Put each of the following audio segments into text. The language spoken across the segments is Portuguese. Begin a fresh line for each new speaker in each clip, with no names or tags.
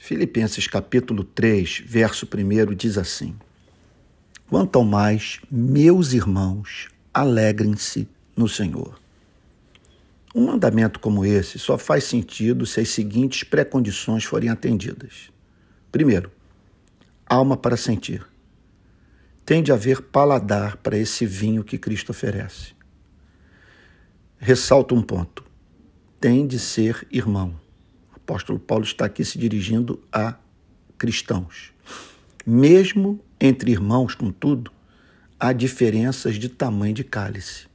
Filipenses capítulo 3, verso 1 diz assim: Quanto ao mais, meus irmãos, alegrem-se no Senhor. Um mandamento como esse só faz sentido se as seguintes pré-condições forem atendidas. Primeiro, alma para sentir. Tem de haver paladar para esse vinho que Cristo oferece. Ressalto um ponto: tem de ser irmão apóstolo Paulo está aqui se dirigindo a cristãos. Mesmo entre irmãos, contudo, há diferenças de tamanho de cálice.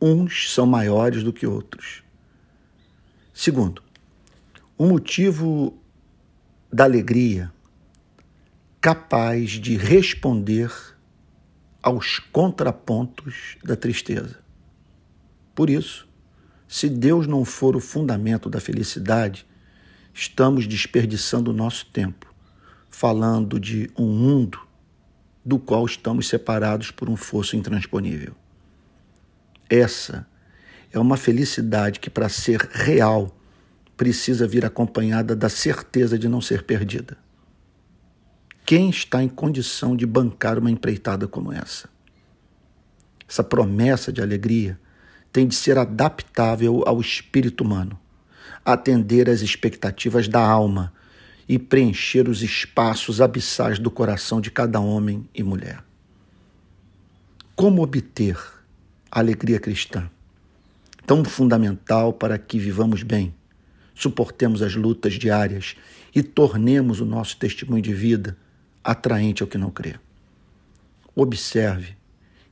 Uns são maiores do que outros. Segundo, o motivo da alegria capaz de responder aos contrapontos da tristeza. Por isso, se Deus não for o fundamento da felicidade, estamos desperdiçando o nosso tempo falando de um mundo do qual estamos separados por um fosso intransponível. Essa é uma felicidade que, para ser real, precisa vir acompanhada da certeza de não ser perdida. Quem está em condição de bancar uma empreitada como essa? Essa promessa de alegria tem de ser adaptável ao espírito humano atender às expectativas da alma e preencher os espaços abissais do coração de cada homem e mulher. Como obter a alegria cristã? Tão fundamental para que vivamos bem, suportemos as lutas diárias e tornemos o nosso testemunho de vida atraente ao que não crê. Observe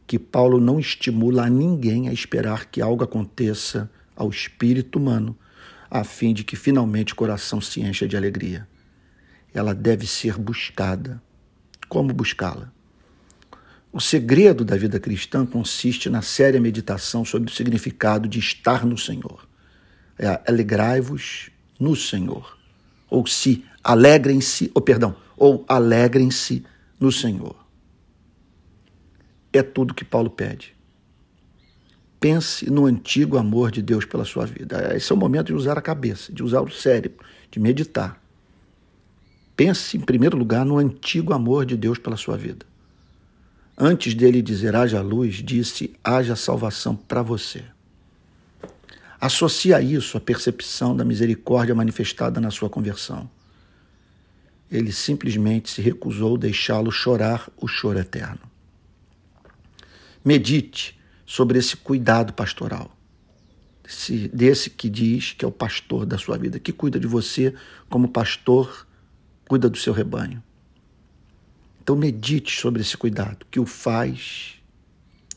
que Paulo não estimula a ninguém a esperar que algo aconteça ao espírito humano a fim de que finalmente o coração se encha de alegria. Ela deve ser buscada. Como buscá-la? O segredo da vida cristã consiste na séria meditação sobre o significado de estar no Senhor. É, alegrai-vos no Senhor. Ou se alegrem-se, ou perdão, ou alegrem-se no Senhor. É tudo que Paulo pede. Pense no antigo amor de Deus pela sua vida. Esse é o momento de usar a cabeça, de usar o cérebro, de meditar. Pense, em primeiro lugar, no antigo amor de Deus pela sua vida. Antes dele dizer haja luz, disse haja salvação para você. Associa isso à percepção da misericórdia manifestada na sua conversão. Ele simplesmente se recusou deixá-lo chorar o choro eterno. Medite sobre esse cuidado pastoral. Desse, desse que diz que é o pastor da sua vida, que cuida de você como pastor cuida do seu rebanho. Então medite sobre esse cuidado que o faz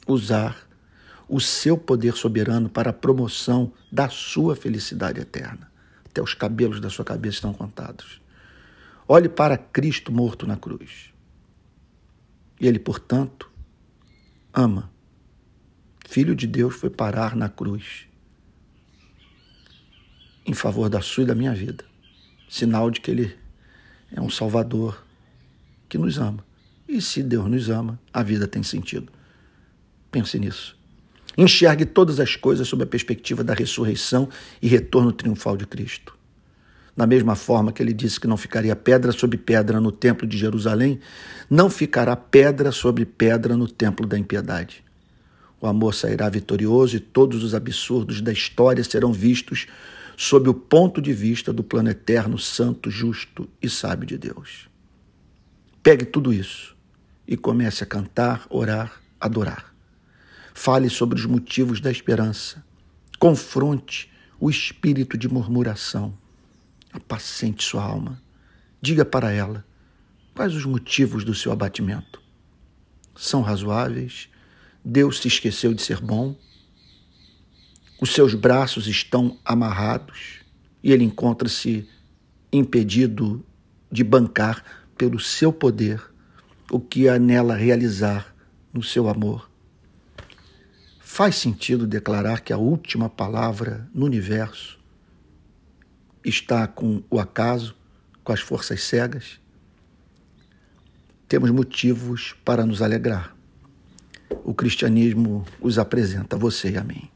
usar o seu poder soberano para a promoção da sua felicidade eterna. Até os cabelos da sua cabeça estão contados. Olhe para Cristo morto na cruz. E ele, portanto, ama Filho de Deus foi parar na cruz em favor da sua e da minha vida. Sinal de que Ele é um Salvador que nos ama. E se Deus nos ama, a vida tem sentido. Pense nisso. Enxergue todas as coisas sob a perspectiva da ressurreição e retorno triunfal de Cristo. Da mesma forma que ele disse que não ficaria pedra sobre pedra no templo de Jerusalém, não ficará pedra sobre pedra no templo da impiedade. O amor sairá vitorioso e todos os absurdos da história serão vistos sob o ponto de vista do plano eterno, santo, justo e sábio de Deus. Pegue tudo isso e comece a cantar, orar, adorar. Fale sobre os motivos da esperança. Confronte o espírito de murmuração. Apacente sua alma. Diga para ela quais os motivos do seu abatimento. São razoáveis Deus se esqueceu de ser bom, os seus braços estão amarrados e ele encontra-se impedido de bancar pelo seu poder o que há nela realizar no seu amor. Faz sentido declarar que a última palavra no universo está com o acaso, com as forças cegas? Temos motivos para nos alegrar o cristianismo os apresenta a você e a mim.